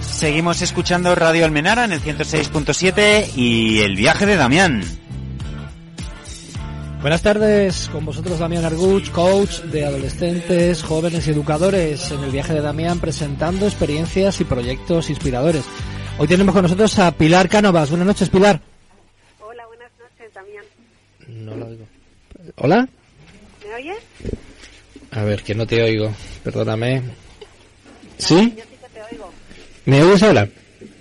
Seguimos escuchando Radio Almenara en el 106.7 y el viaje de Damián. Buenas tardes, con vosotros Damián Arguch, coach de adolescentes, jóvenes y educadores en el viaje de Damián presentando experiencias y proyectos inspiradores. Hoy tenemos con nosotros a Pilar Cánovas. Buenas noches, Pilar. Hola, buenas noches, Damián. No lo oigo. ¿Hola? ¿Me oyes? A ver, que no te oigo. Perdóname. ¿Sí? Yo sí que te oigo. ¿Me oyes ahora?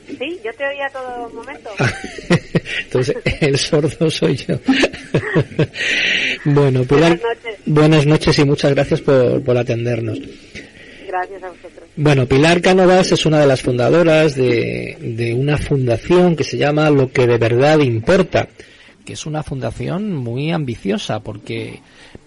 Sí, yo te oía todo momento. Entonces, el sordo soy yo. bueno, Pilar, Buenas noches. buenas noches y muchas gracias por, por atendernos. Gracias a vosotros. Bueno, Pilar Cánovas es una de las fundadoras de, de una fundación que se llama Lo que de verdad importa, que es una fundación muy ambiciosa porque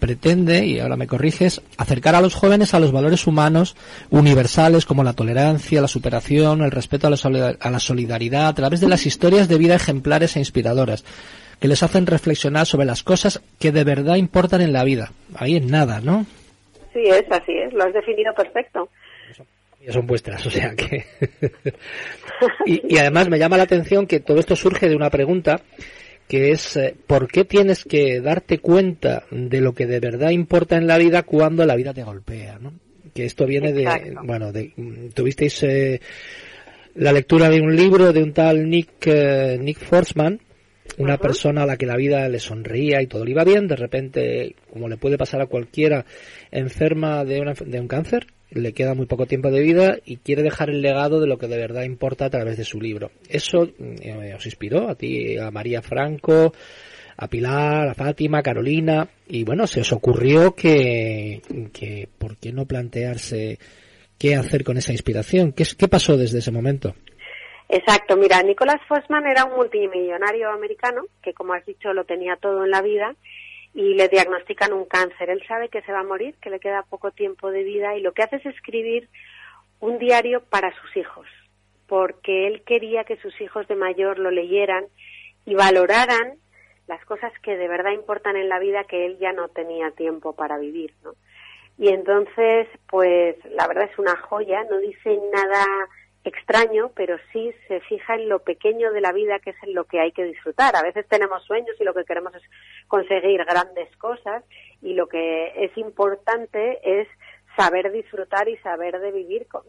pretende, y ahora me corriges, acercar a los jóvenes a los valores humanos universales como la tolerancia, la superación, el respeto a la, solidaridad a través de las historias de vida ejemplares e inspiradoras que les hacen reflexionar sobre las cosas que de verdad importan en la vida. Ahí en nada, ¿no? Sí, es así, es. Lo has definido perfecto. Ya son vuestras, o sea que. y, y además me llama la atención que todo esto surge de una pregunta que es eh, ¿por qué tienes que darte cuenta de lo que de verdad importa en la vida cuando la vida te golpea? ¿no? Que esto viene de, bueno, de, tuvisteis eh, la lectura de un libro de un tal Nick eh, Nick Forsman, una persona a la que la vida le sonría y todo le iba bien, de repente, como le puede pasar a cualquiera, enferma de, una, de un cáncer, le queda muy poco tiempo de vida y quiere dejar el legado de lo que de verdad importa a través de su libro. Eso eh, os inspiró a ti, a María Franco, a Pilar, a Fátima, a Carolina, y bueno, se os ocurrió que, que ¿por qué no plantearse qué hacer con esa inspiración? ¿Qué, qué pasó desde ese momento? Exacto, mira, Nicolás Fossman era un multimillonario americano que, como has dicho, lo tenía todo en la vida y le diagnostican un cáncer. Él sabe que se va a morir, que le queda poco tiempo de vida y lo que hace es escribir un diario para sus hijos, porque él quería que sus hijos de mayor lo leyeran y valoraran las cosas que de verdad importan en la vida que él ya no tenía tiempo para vivir, ¿no? Y entonces, pues la verdad es una joya, no dice nada extraño, pero sí se fija en lo pequeño de la vida, que es en lo que hay que disfrutar. A veces tenemos sueños y lo que queremos es conseguir grandes cosas y lo que es importante es saber disfrutar y saber de vivir, con-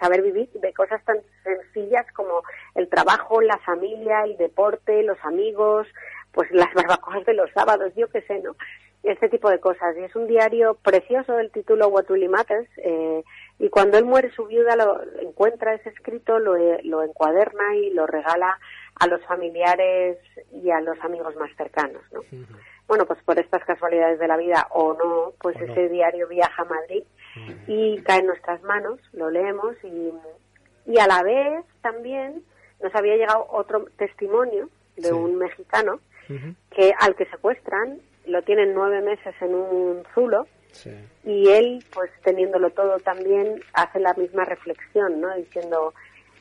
saber vivir de cosas tan sencillas como el trabajo, la familia, el deporte, los amigos, pues las barbacoas de los sábados, yo qué sé, ¿no? Este tipo de cosas. Y es un diario precioso del título What Really Matters. eh, y cuando él muere, su viuda lo encuentra ese escrito, lo, eh, lo encuaderna y lo regala a los familiares y a los amigos más cercanos, ¿no? Bueno, pues por estas casualidades de la vida o no, pues O no. ese diario viaja a Madrid y cae en nuestras manos, lo leemos y, y a la vez también nos había llegado otro testimonio de Sí. un mexicano que al que secuestran lo tienen nueve meses en un zulo Sí. y él, pues teniéndolo todo también, hace la misma reflexión, ¿no? Diciendo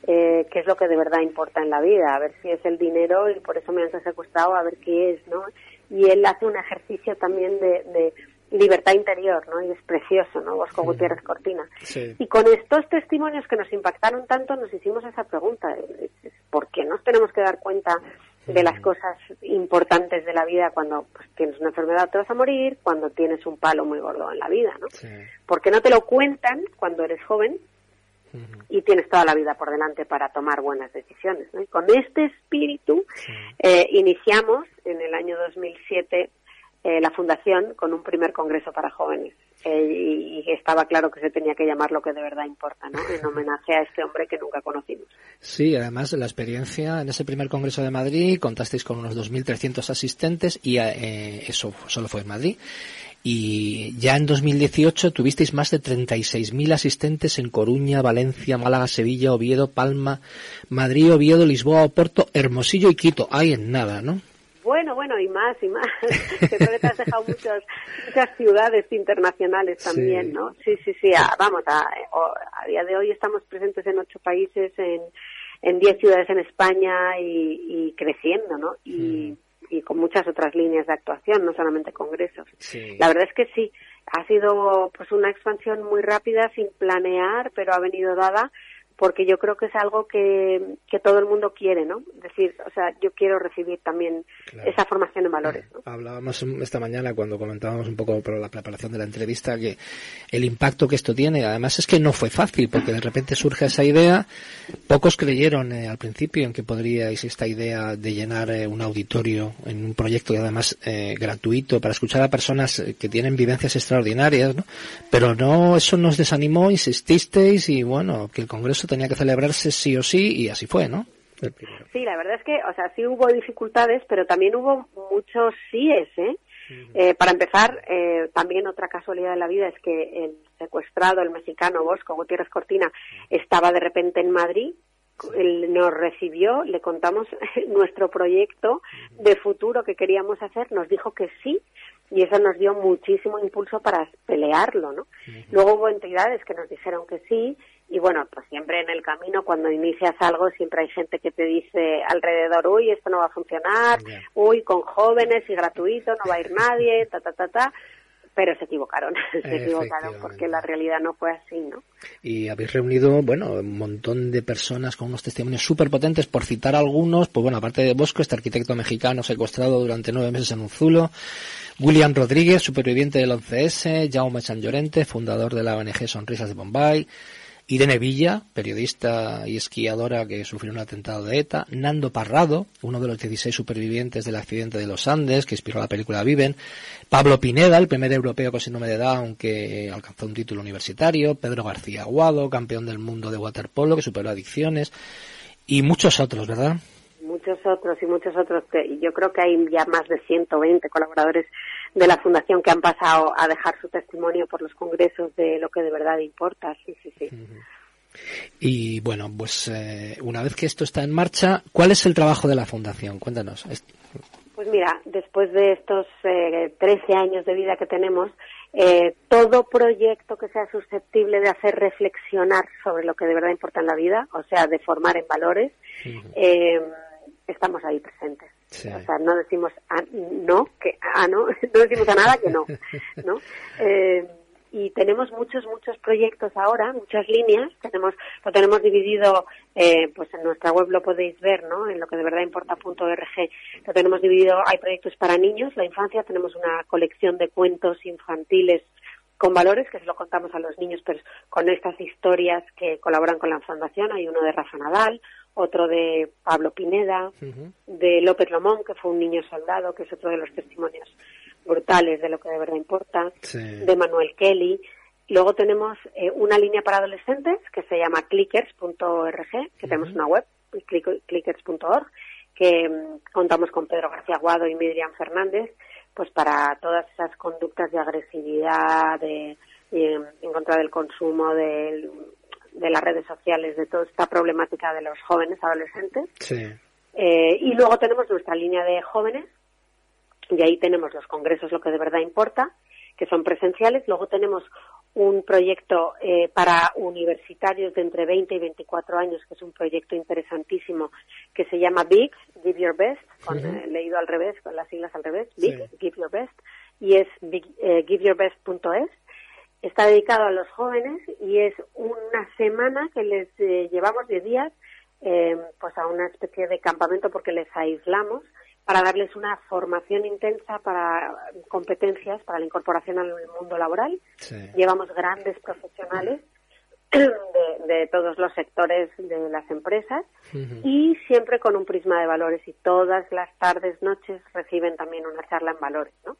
eh, qué es lo que de verdad importa en la vida, a ver si es el dinero y por eso me han secuestrado, a ver qué es, ¿no? Y él hace un ejercicio también de, de libertad interior, ¿no? Y es precioso, ¿no? Bosco Gutiérrez Cortina. Sí. Y con estos testimonios que nos impactaron tanto, nos hicimos esa pregunta, ¿por qué nos tenemos que dar cuenta de las cosas importantes de la vida cuando pues, tienes una enfermedad te vas a morir, cuando tienes un palo muy gordo en la vida, ¿no? Sí. ¿Por qué no te lo cuentan cuando eres joven y tienes toda la vida por delante para tomar buenas decisiones? ¿no? Y con este espíritu eh, iniciamos en el año 2007 eh, la fundación con un primer congreso para jóvenes eh, y, estaba claro que se tenía que llamar lo que de verdad importa, ¿no? En homenaje a este hombre que nunca conocimos. Sí, además la experiencia en ese primer congreso de Madrid contasteis con unos 2.300 asistentes y eh, eso solo fue en Madrid. Y ya en 2018 tuvisteis más de 36.000 asistentes en Coruña, Valencia, Málaga, Sevilla, Oviedo, Palma, Madrid, Oviedo, Lisboa, Oporto, Hermosillo y Quito. Hay en nada, ¿no? Bueno, bueno, y más, y más. Creo que te has dejado muchas, muchas ciudades internacionales también, ¿no? Sí, sí, sí. vamos, a, a, día de hoy estamos presentes en ocho países, en, en diez ciudades en España y, y creciendo, ¿no? Y, y con muchas otras líneas de actuación, no solamente congresos. La verdad es que sí, ha sido pues una expansión muy rápida, sin planear, pero ha venido dada porque yo creo que es algo que, que todo el mundo quiere, ¿no? Es decir, o sea, yo quiero recibir también esa formación en valores. ¿no? Hablábamos esta mañana cuando comentábamos un poco por la preparación de la entrevista que el impacto que esto tiene, además es que no fue fácil, porque de repente surge esa idea, pocos creyeron eh, al principio en que podríais esta idea de llenar eh, un auditorio en un proyecto y además eh, gratuito para escuchar a personas que tienen vivencias extraordinarias, ¿no? Pero no, eso nos desanimó, insististeis y bueno, que el Congreso tenía que celebrarse sí o sí y así fue, ¿no? Sí, la verdad es que, o sea, sí hubo dificultades, pero también hubo muchos síes, ¿eh? eh para empezar, eh, también otra casualidad de la vida es que el secuestrado, el mexicano Bosco Gutiérrez Cortina, estaba de repente en Madrid, él nos recibió, le contamos nuestro proyecto de futuro que queríamos hacer, nos dijo que sí y eso nos dio muchísimo impulso para pelearlo, ¿no? Luego hubo entidades que nos dijeron que sí y bueno, pues siempre en el camino, cuando inicias algo, siempre hay gente que te dice alrededor, uy, esto no va a funcionar, uy, con jóvenes y gratuito, no va a ir nadie, ta, ta, ta, ta. Pero se equivocaron, se equivocaron porque la realidad no fue así, ¿no? Y habéis reunido, bueno, un montón de personas con unos testimonios súper potentes, por citar algunos, pues bueno, aparte de Bosco, este arquitecto mexicano secuestrado durante nueve meses en un zulo, William Rodríguez, superviviente del 11S, Jaume San Llorente, fundador de la ONG Sonrisas de Bombay, Irene Villa, periodista y esquiadora que sufrió un atentado de ETA, Nando Parrado, uno de los 16 supervivientes del accidente de los Andes que inspiró la película Viven, Pablo Pineda, el primer europeo con síndrome de Down que alcanzó un título universitario, Pedro García Aguado, campeón del mundo de waterpolo que superó adicciones. Y muchos otros, ¿verdad? Muchos otros y muchos otros que yo creo que hay ya más de 120 colaboradores de la fundación que han pasado a dejar su testimonio por los congresos de lo que de verdad importa. Sí, sí, sí. Y bueno, pues eh, una vez que esto está en marcha, ¿cuál es el trabajo de la fundación? Cuéntanos. Pues mira, después de estos eh, 13 años de vida que tenemos, eh, todo proyecto que sea susceptible de hacer reflexionar sobre lo que de verdad importa en la vida, o sea, de formar en valores, eh, estamos ahí presentes. O sea, no decimos a, no, que a no, no decimos a nada que no, ¿no? Eh, y tenemos muchos, muchos proyectos ahora, muchas líneas, tenemos, lo tenemos dividido, eh, pues en nuestra web lo podéis ver, ¿no? En lo que de verdad importa.org, lo tenemos dividido, hay proyectos para niños, la infancia, tenemos una colección de cuentos infantiles con valores, que se lo contamos a los niños, pero con estas historias que colaboran con la Fundación. Hay uno de Rafa Nadal, otro de Pablo Pineda, de López Lomón, que fue un niño soldado, que es otro de los testimonios brutales de lo que de verdad importa, de Manuel Kelly. Luego tenemos eh, una línea para adolescentes que se llama clickers.org, que tenemos una web, clickers.org, que mm, contamos con Pedro García Guado y Miriam Fernández, pues para todas esas conductas de agresividad, de, en contra del consumo, del de las redes sociales, de toda esta problemática de los jóvenes adolescentes. Eh, y luego tenemos nuestra línea de jóvenes, y ahí tenemos los congresos, lo que de verdad importa, que son presenciales. Luego tenemos un proyecto eh, para universitarios de entre 20 y 24 años, que es un proyecto interesantísimo, que se llama BIG, Give Your Best, con, eh, leído al revés, con las siglas al revés, BIG, Give Your Best, y es big, giveyourbest.es está dedicado a los jóvenes y es una semana que les eh, llevamos de días eh, pues a una especie de campamento porque les aislamos para darles una formación intensa para competencias para la incorporación al mundo laboral. Llevamos grandes profesionales de, todos los sectores de las empresas y siempre con un prisma de valores y todas las tardes, noches reciben también una charla en valores, ¿no?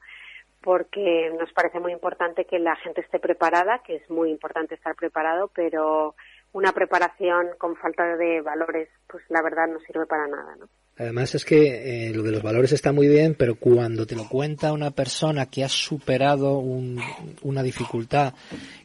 Porque nos parece muy importante que la gente esté preparada, que es muy importante estar preparado, pero una preparación con falta de valores, pues la verdad no sirve para nada, ¿no? Además es que eh, lo de los valores está muy bien, pero cuando te lo cuenta una persona que ha superado una dificultad,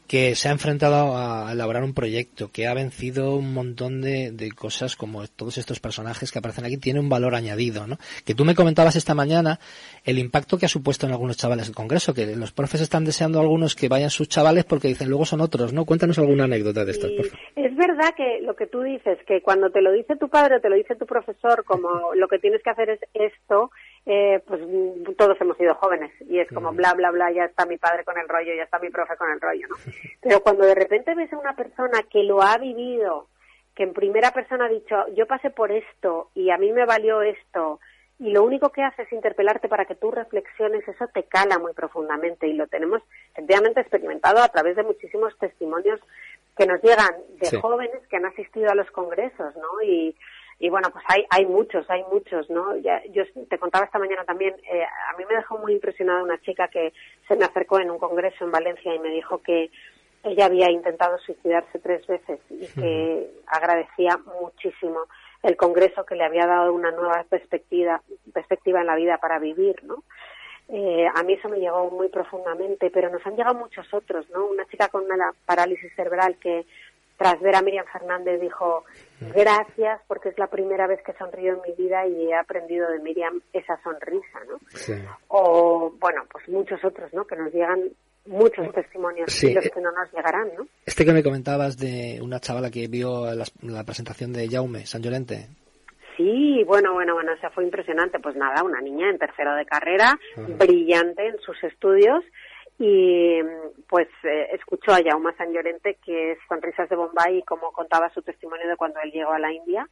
que se ha enfrentado a elaborar un proyecto, que ha vencido un montón de, de, cosas como todos estos personajes que aparecen aquí, tiene un valor añadido, ¿no? Que tú me comentabas esta mañana el impacto que ha supuesto en algunos chavales el Congreso, que los profes están deseando algunos que vayan sus chavales porque dicen luego son otros, ¿no? Cuéntanos alguna anécdota de estas, por favor. Es verdad que lo que tú dices, que cuando te lo dice tu padre o te lo dice tu profesor, como lo que tienes que hacer es esto, eh, pues todos hemos sido jóvenes y es como bla, bla, bla, ya está mi padre con el rollo, ya está mi profe con el rollo, ¿no? Pero cuando de repente ves a una persona que lo ha vivido, que en primera persona ha dicho, yo pasé por esto y a mí me valió esto, y lo único que hace es interpelarte para que tú reflexiones, eso te cala muy profundamente y lo tenemos efectivamente experimentado a través de muchísimos testimonios que nos llegan de sí. jóvenes que han asistido a los congresos, ¿no? Y, y bueno, pues hay, hay muchos, hay muchos, ¿no? Ya, yo te contaba esta mañana también, eh, a mí me dejó muy impresionada una chica que se me acercó en un congreso en Valencia y me dijo que ella había intentado suicidarse tres veces y que agradecía muchísimo el congreso que le había dado una nueva perspectiva, perspectiva en la vida para vivir, ¿no? Eh, a mí eso me llegó muy profundamente, pero nos han llegado muchos otros, ¿no? Una chica con una parálisis cerebral que tras ver a Miriam Fernández dijo gracias porque es la primera vez que sonrío en mi vida y he aprendido de Miriam esa sonrisa, ¿no? Sí. O bueno, pues muchos otros, ¿no? Que nos llegan muchos testimonios Sí. y los que no nos llegarán, ¿no? Este que me comentabas de una chavala que vio la, la presentación de Jaume San Llorente. Sí, bueno, bueno, bueno, o sea, fue impresionante. Pues nada, una niña en tercero de carrera, brillante en sus estudios y pues eh, escuchó a Jaume San Llorente, que es Sonrisas de Bombay, y como contaba su testimonio de cuando él llegó a la India.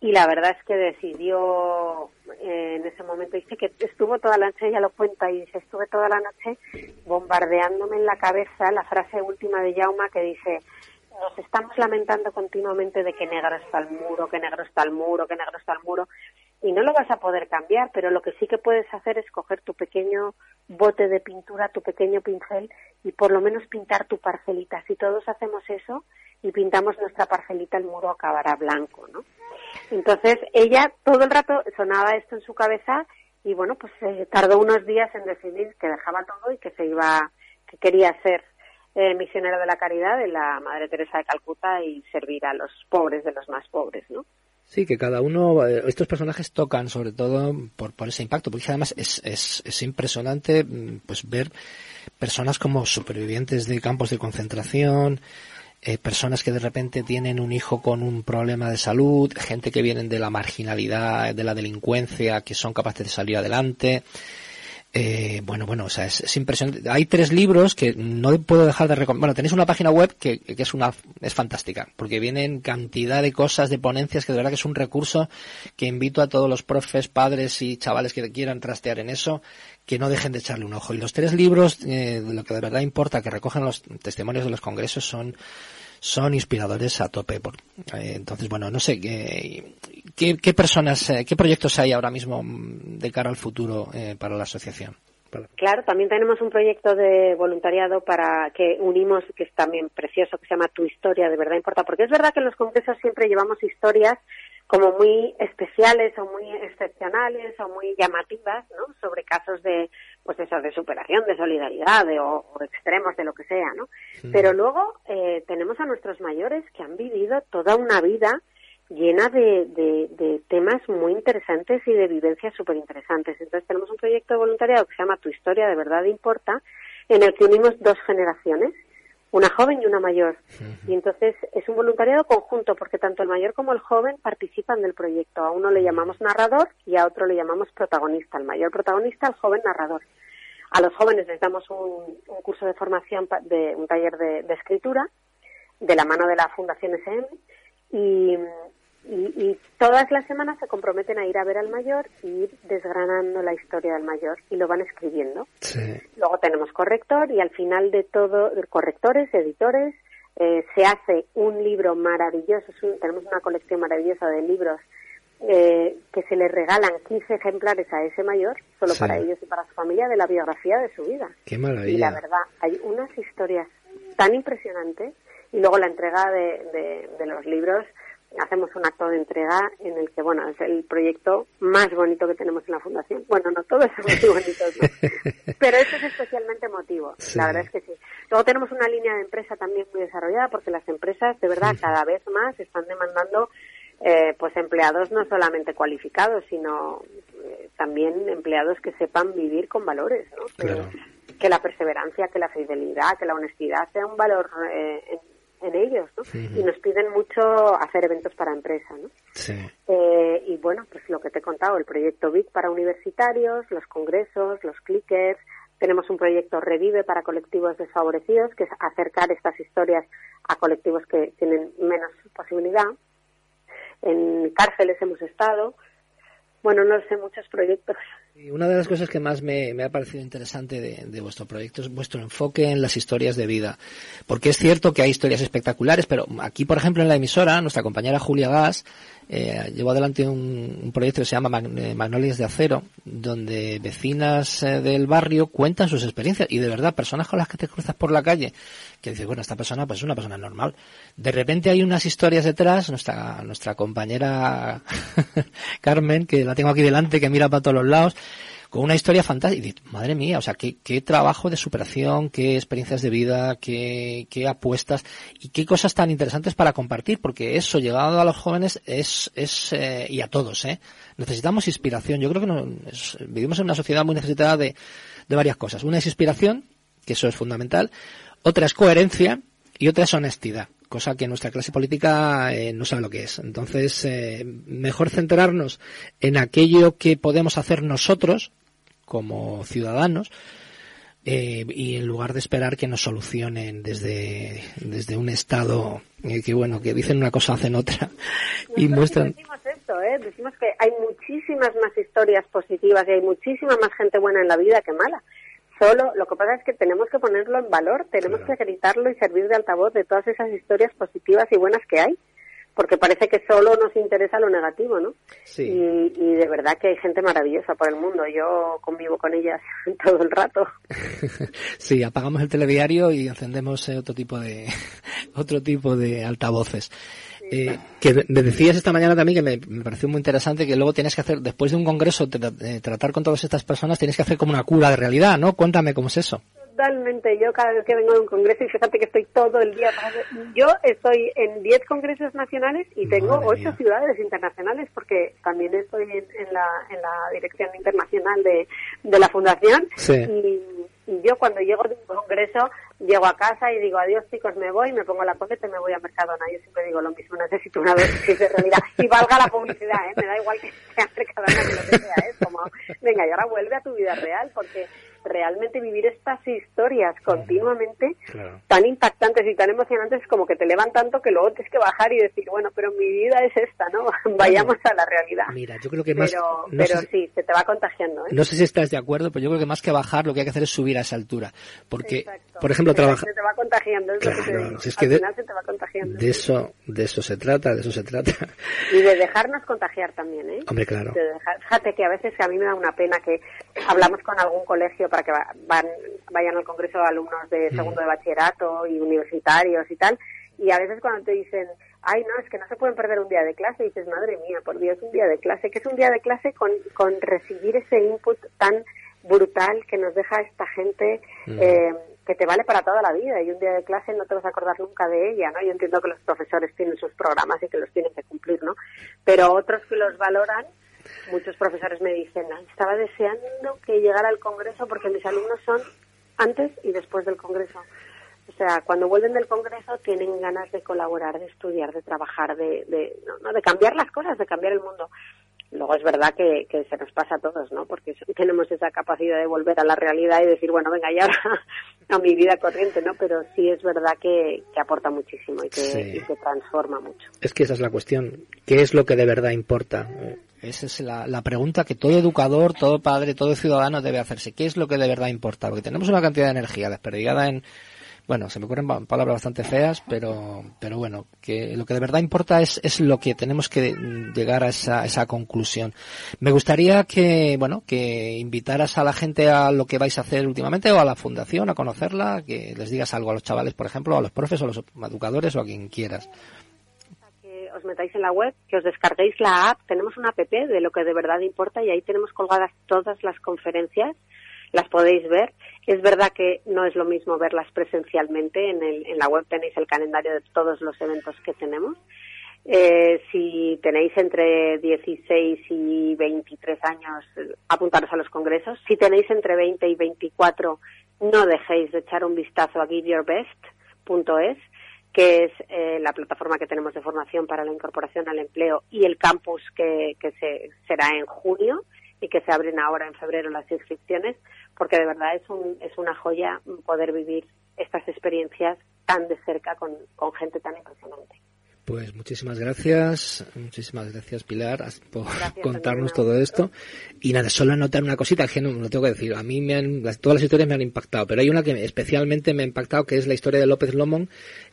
Y la verdad es que decidió eh, en ese momento, dice que estuvo toda la noche, ella lo cuenta, y dice, estuve toda la noche bombardeándome en la cabeza la frase última de Jaume que dice, nos estamos lamentando continuamente de que negro está el muro, que negro está el muro, que negro está el muro, y no lo vas a poder cambiar, pero lo que sí que puedes hacer es coger tu pequeño bote de pintura, tu pequeño pincel y por lo menos pintar tu parcelita. Si todos hacemos eso y pintamos nuestra parcelita, el muro acabará blanco, ¿no? Entonces ella todo el rato sonaba esto en su cabeza y bueno, pues eh, tardó unos días en decidir que dejaba todo y que se iba, que quería ser eh, misionera de la caridad de la Madre Teresa de Calcuta y servir a los pobres de los más pobres, ¿no? Sí, que cada uno, eh, estos personajes tocan sobre todo por, por ese impacto, porque además es, es, es impresionante mm, pues ver personas como supervivientes de campos de concentración, eh, personas que de repente tienen un hijo con un problema de salud, gente que vienen de la marginalidad, de la delincuencia, que son capaces de salir adelante. Eh, bueno, bueno, o sea, es, es, impresionante. Hay tres libros que no puedo dejar de recomendar. Bueno, tenéis una página web que, que, es una es fantástica, porque vienen cantidad de cosas, de ponencias, que de verdad que es un recurso que invito a todos los profes, padres y chavales que quieran trastear en eso, que no dejen de echarle un ojo. Y los tres libros, eh, lo que de verdad importa, que recogen los testimonios de los congresos, son son inspiradores a tope. Eh, entonces, bueno, no sé, ¿qué, qué, qué personas, eh, qué proyectos hay ahora mismo de cara al futuro eh, para la asociación? Claro, también tenemos un proyecto de voluntariado para que unimos, que es también precioso, que se llama Tu Historia, de verdad importa, porque es verdad que en los congresos siempre llevamos historias como muy especiales o muy excepcionales o muy llamativas, ¿no? Sobre casos de, pues eso, de superación, de solidaridad, de, o, o, extremos de lo que sea, ¿no? Sí. Pero luego eh, tenemos a nuestros mayores que han vivido toda una vida llena de, de, de temas muy interesantes y de vivencias súper interesantes. Entonces tenemos un proyecto de voluntariado que se llama Tu Historia de Verdad Importa, en el que unimos dos generaciones una joven y una mayor. Uh -huh. Y entonces es un voluntariado conjunto porque tanto el mayor como el joven participan del proyecto. A uno le llamamos narrador y a otro le llamamos protagonista. El mayor protagonista, al joven narrador. A los jóvenes les damos un, un curso de formación, de un taller de, de, escritura de la mano de la Fundación SM y, y, y, todas las semanas se comprometen a ir a ver al mayor y ir desgranando la historia del mayor y lo van escribiendo. Sí. Luego tenemos corrector y al final de todo, correctores, editores, eh, se hace un libro maravilloso, un, tenemos una colección maravillosa de libros eh, que se le regalan 15 ejemplares a ese mayor, solo sí. para ellos y para su familia, de la biografía de su vida. Qué maravilla. Y la verdad, hay unas historias tan impresionantes y luego la entrega de, de, de los libros hacemos un acto de entrega en el que, bueno, es el proyecto más bonito que tenemos en la Fundación. Bueno, no todos son muy bonitos, pero este es especialmente emotivo, la verdad es que sí. Luego tenemos una línea de empresa también muy desarrollada porque las empresas, de verdad, cada vez más están demandando eh, pues empleados no solamente cualificados, sino eh, también empleados que sepan vivir con valores, ¿no? Que, la perseverancia, que la fidelidad, que la honestidad sea un valor eh, en ellos, ¿no? Y nos piden mucho hacer eventos para empresa, ¿no? Sí. Eh, y bueno, pues lo que te he contado, el proyecto BIC para universitarios, los congresos, los clickers, tenemos un proyecto Revive para colectivos desfavorecidos, que es acercar estas historias a colectivos que tienen menos posibilidad. En cárceles hemos estado. Bueno, no sé, muchos proyectos. Una de las cosas que más me, ha parecido interesante de, vuestro proyecto es vuestro enfoque en las historias de vida. Porque es cierto que hay historias espectaculares, pero aquí, por ejemplo, en la emisora, nuestra compañera Julia Gas eh, llevó adelante un, proyecto que se llama eh, Magnolias de Acero, donde vecinas eh, del barrio cuentan sus experiencias. Y de verdad, personas con las que te cruzas por la calle, que dices, bueno, esta persona pues es una persona normal. De repente hay unas historias detrás, nuestra, nuestra compañera Carmen, que la tengo aquí delante, que mira para todos los lados, con una historia fantástica. Y madre mía, o sea, qué, qué trabajo de superación, qué experiencias de vida, qué, qué apuestas y qué cosas tan interesantes para compartir, porque eso, llegado a los jóvenes, es, es eh, y a todos, ¿eh? Necesitamos inspiración. Yo creo que vivimos en una sociedad muy necesitada de, de varias cosas. Una es inspiración, que eso es fundamental. Otra es coherencia y otra es honestidad cosa que nuestra clase política eh, no sabe lo que es. Entonces, eh, mejor centrarnos en aquello que podemos hacer nosotros como ciudadanos eh, y en lugar de esperar que nos solucionen desde, desde un Estado que, bueno, que dicen una cosa, hacen otra y muestran... Esto, decimos que hay muchísimas más historias positivas y hay muchísima más gente buena en la vida que mala. Solo lo que pasa es que tenemos que ponerlo en valor, tenemos que gritarlo y servir de altavoz de todas esas historias positivas y buenas que hay, porque parece que solo nos interesa lo negativo, ¿no? Sí. Y, de verdad que hay gente maravillosa por el mundo. Yo convivo con ellas todo el rato. sí, apagamos el telediario y encendemos eh, otro tipo de otro tipo de altavoces. Eh, que me decías esta mañana también que me, pareció muy interesante que luego tienes que hacer, después de un congreso, eh, tratar con todas estas personas, tienes que hacer como una cura de realidad, ¿no? Cuéntame cómo es eso. Totalmente. Yo cada vez que vengo de un congreso, y fíjate que estoy todo el día, yo estoy en 10 congresos nacionales y tengo 8 ciudades internacionales porque también estoy en, la, en la dirección internacional de, de la fundación. Y, y yo cuando llego de un congreso llego a casa y digo adiós chicos me voy me pongo la coseta y me voy a Mercadona yo siempre digo lo mismo necesito una dosis de realidad y valga la publicidad ¿eh? me da igual que sea Mercadona que lo que sea es como venga y ahora vuelve a tu vida real porque realmente vivir estas historias continuamente tan impactantes y tan emocionantes como que te levan tanto que luego tienes que bajar y decir, bueno, pero mi vida es esta, ¿no? Vayamos a la realidad. Mira, yo creo que más... Pero, sí, se te va contagiando. ¿eh? No sé si estás de acuerdo, pero yo creo que más que bajar lo que hay que hacer es subir a esa altura. Porque, por ejemplo, trabajar... Se te va contagiando, es claro, es que de, se te va contagiando. De eso, de eso se trata, de eso se trata. Y de dejarnos contagiar también, ¿eh? Hombre, claro. fíjate que a veces a mí me da una pena que hablamos con algún colegio para que van, vayan al congreso alumnos de segundo de bachillerato y universitarios y tal, y a veces cuando te dicen, ay, no, es que no se pueden perder un día de clase, dices, madre mía, por Dios, un día de clase, que es un día de clase con, con recibir ese input tan brutal que nos deja esta gente eh, que te vale para toda la vida y un día de clase no te vas a acordar nunca de ella, ¿no? Yo entiendo que los profesores tienen sus programas y que los tienen que cumplir, ¿no? Pero otros que los valoran muchos profesores me dicen, estaba deseando que llegara al Congreso porque mis alumnos son antes y después del Congreso. O sea, cuando vuelven del Congreso tienen ganas de colaborar, de estudiar, de trabajar, de, de, no, de cambiar las cosas, de cambiar el mundo. Luego es verdad que, que, se nos pasa a todos, ¿no? Porque tenemos esa capacidad de volver a la realidad y decir, bueno, venga, ya a mi vida corriente, ¿no? Pero sí es verdad que, que aporta muchísimo y que, y que transforma mucho. Es que esa es la cuestión. ¿Qué es lo que de verdad importa? Esa es la, la, pregunta que todo educador, todo padre, todo ciudadano debe hacerse. ¿Qué es lo que de verdad importa? Porque tenemos una cantidad de energía desperdigada en, bueno, se me ocurren palabras bastante feas, pero, pero bueno, que lo que de verdad importa es, es lo que tenemos que llegar a esa, esa conclusión. Me gustaría que, bueno, que invitaras a la gente a lo que vais a hacer últimamente o a la fundación a conocerla, que les digas algo a los chavales, por ejemplo, a los profes o a los educadores o a quien quieras os metáis en la web, que os descarguéis la app. Tenemos una app de lo que de verdad importa y ahí tenemos colgadas todas las conferencias. Las podéis ver. Es verdad que no es lo mismo verlas presencialmente. En, el, en la web tenéis el calendario de todos los eventos que tenemos. Eh, si tenéis entre 16 y 23 años, apuntaros a los congresos. Si tenéis entre 20 y 24, no dejéis de echar un vistazo a giveyourbest.es que es eh, la plataforma que tenemos de formación para la incorporación al empleo y el campus que, que se, será en junio y que se abren ahora en febrero las inscripciones, porque de verdad es, un, es una joya poder vivir estas experiencias tan de cerca con, con gente tan impresionante. Pues muchísimas gracias, muchísimas gracias Pilar por contarnos todo esto. Y nada, solo anotar una cosita que no lo tengo que decir. A mí me han, todas las historias me han impactado, pero hay una que especialmente me ha impactado, que es la historia de López Lomón,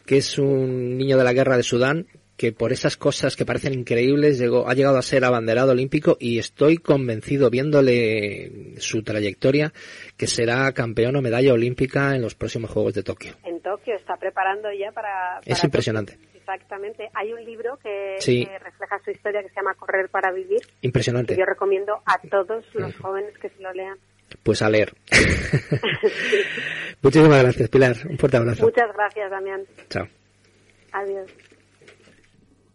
que es un niño de la guerra de Sudán, que por esas cosas que parecen increíbles llegó, ha llegado a ser abanderado olímpico y estoy convencido, viéndole su trayectoria, que será campeón o medalla olímpica en los próximos Juegos de Tokio. En Tokio está preparando ya para... es impresionante. Exactamente. Hay un libro que, refleja su historia que se llama Correr para Vivir. Impresionante. Que yo recomiendo a todos los jóvenes que se lo lean. Pues a leer. Muchísimas gracias, Pilar. Un fuerte abrazo. Muchas gracias, Damián. Chao. Adiós.